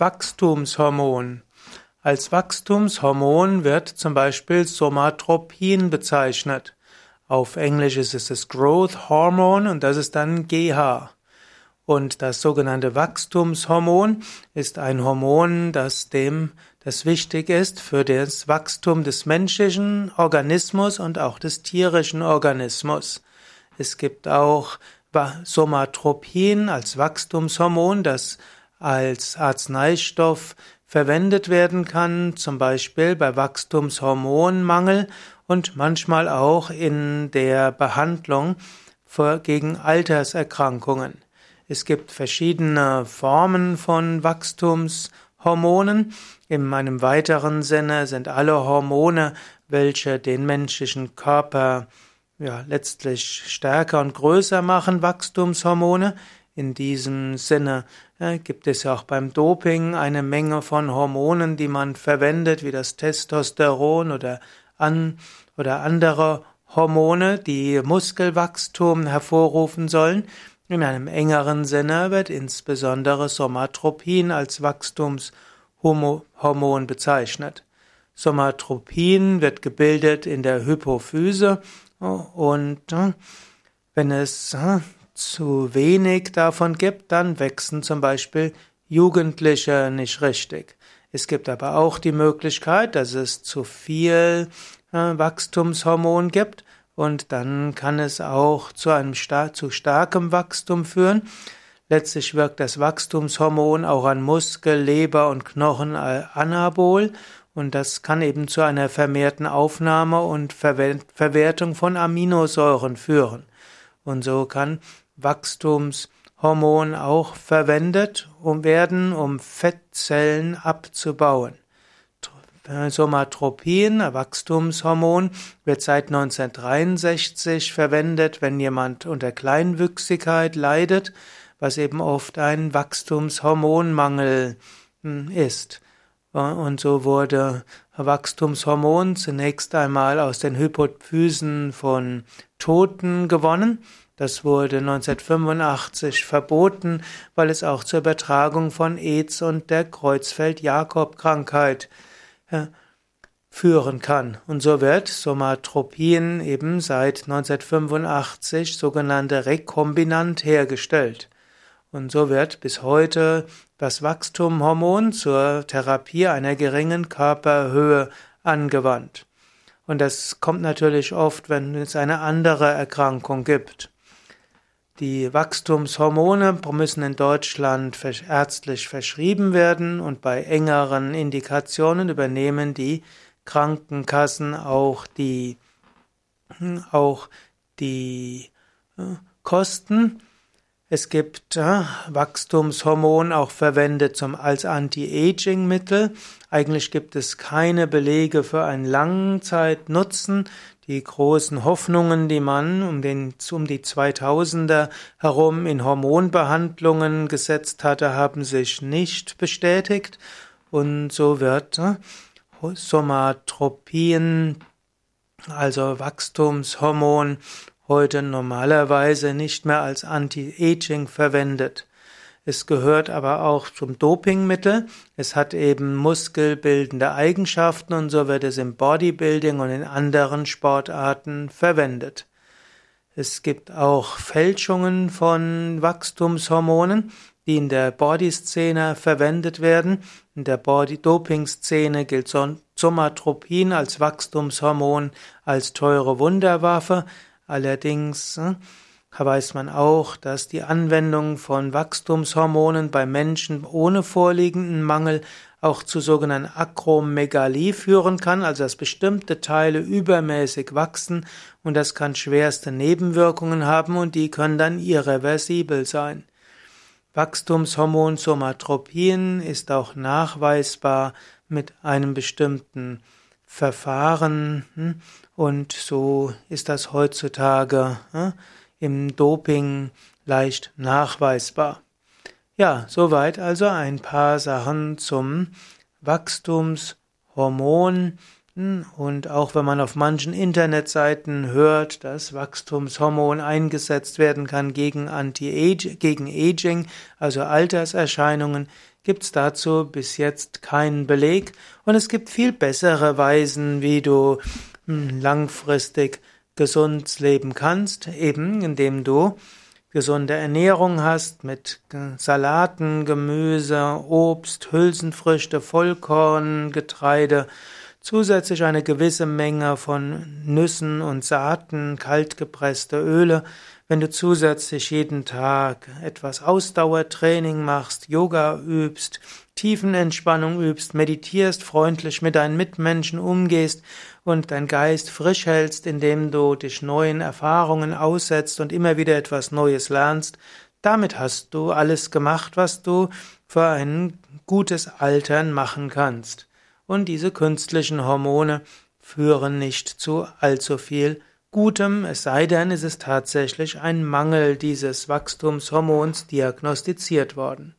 Wachstumshormon. Als Wachstumshormon wird zum Beispiel Somatropin bezeichnet. Auf Englisch ist es Growth Hormone und das ist dann GH. Und das sogenannte Wachstumshormon ist ein Hormon, das dem, das wichtig ist für das Wachstum des menschlichen Organismus und auch des tierischen Organismus. Es gibt auch Somatropin als Wachstumshormon, das als Arzneistoff verwendet werden kann, zum Beispiel bei Wachstumshormonmangel und manchmal auch in der Behandlung gegen Alterserkrankungen. Es gibt verschiedene Formen von Wachstumshormonen. In meinem weiteren Sinne sind alle Hormone, welche den menschlichen Körper ja, letztlich stärker und größer machen, Wachstumshormone. In diesem Sinne ja, gibt es ja auch beim Doping eine Menge von Hormonen, die man verwendet, wie das Testosteron oder, an, oder andere Hormone, die Muskelwachstum hervorrufen sollen. In einem engeren Sinne wird insbesondere Somatropin als Wachstumshormon bezeichnet. Somatropin wird gebildet in der Hypophyse und äh, wenn es äh, zu wenig davon gibt, dann wachsen zum Beispiel Jugendliche nicht richtig. Es gibt aber auch die Möglichkeit, dass es zu viel äh, Wachstumshormon gibt und dann kann es auch zu einem star zu starkem Wachstum führen. Letztlich wirkt das Wachstumshormon auch an Muskel, Leber und Knochen anabol und das kann eben zu einer vermehrten Aufnahme und Verwertung von Aminosäuren führen. Und so kann Wachstumshormon auch verwendet um werden, um Fettzellen abzubauen. Somatropin, Wachstumshormon, wird seit 1963 verwendet, wenn jemand unter Kleinwüchsigkeit leidet, was eben oft ein Wachstumshormonmangel hm, ist. Und so wurde Wachstumshormon zunächst einmal aus den Hypophysen von Toten gewonnen. Das wurde 1985 verboten, weil es auch zur Übertragung von AIDS und der Kreuzfeld-Jakob-Krankheit führen kann. Und so wird Somatropin eben seit 1985 sogenannte rekombinant hergestellt. Und so wird bis heute das Wachstumhormon zur Therapie einer geringen Körperhöhe angewandt. Und das kommt natürlich oft, wenn es eine andere Erkrankung gibt. Die Wachstumshormone müssen in Deutschland ärztlich verschrieben werden und bei engeren Indikationen übernehmen die Krankenkassen auch die, auch die äh, Kosten. Es gibt äh, Wachstumshormon auch verwendet zum, als Anti-Aging-Mittel. Eigentlich gibt es keine Belege für einen Langzeitnutzen. Die großen Hoffnungen, die man um, den, um die 2000er herum in Hormonbehandlungen gesetzt hatte, haben sich nicht bestätigt. Und so wird äh, Somatropin, also Wachstumshormon, heute normalerweise nicht mehr als Anti-Aging verwendet. Es gehört aber auch zum Dopingmittel. Es hat eben muskelbildende Eigenschaften und so wird es im Bodybuilding und in anderen Sportarten verwendet. Es gibt auch Fälschungen von Wachstumshormonen, die in der Body-Szene verwendet werden. In der Body-Doping-Szene gilt Somatropin als Wachstumshormon als teure Wunderwaffe. Allerdings äh, weiß man auch, dass die Anwendung von Wachstumshormonen bei Menschen ohne vorliegenden Mangel auch zu sogenannten Akromegalie führen kann, also dass bestimmte Teile übermäßig wachsen und das kann schwerste Nebenwirkungen haben und die können dann irreversibel sein. Wachstumshormon Somatropin ist auch nachweisbar mit einem bestimmten Verfahren hm, und so ist das heutzutage hm, im Doping leicht nachweisbar. Ja, soweit also ein paar Sachen zum Wachstumshormon Und auch wenn man auf manchen Internetseiten hört, dass Wachstumshormon eingesetzt werden kann gegen Anti-Aging, gegen Aging, also Alterserscheinungen, gibt es dazu bis jetzt keinen Beleg. Und es gibt viel bessere Weisen, wie du hm, langfristig gesund leben kannst, eben indem du gesunde Ernährung hast mit Salaten, Gemüse, Obst, Hülsenfrüchte, Vollkorn, Getreide, zusätzlich eine gewisse Menge von Nüssen und Saaten, kaltgepresste Öle, wenn du zusätzlich jeden Tag etwas Ausdauertraining machst, Yoga übst, Tiefenentspannung übst, meditierst, freundlich mit deinen Mitmenschen umgehst und dein Geist frisch hältst, indem du dich neuen Erfahrungen aussetzt und immer wieder etwas Neues lernst, damit hast du alles gemacht, was du für ein gutes Altern machen kannst. Und diese künstlichen Hormone führen nicht zu allzu viel Gutem, es sei denn, es ist tatsächlich ein Mangel dieses Wachstumshormons diagnostiziert worden.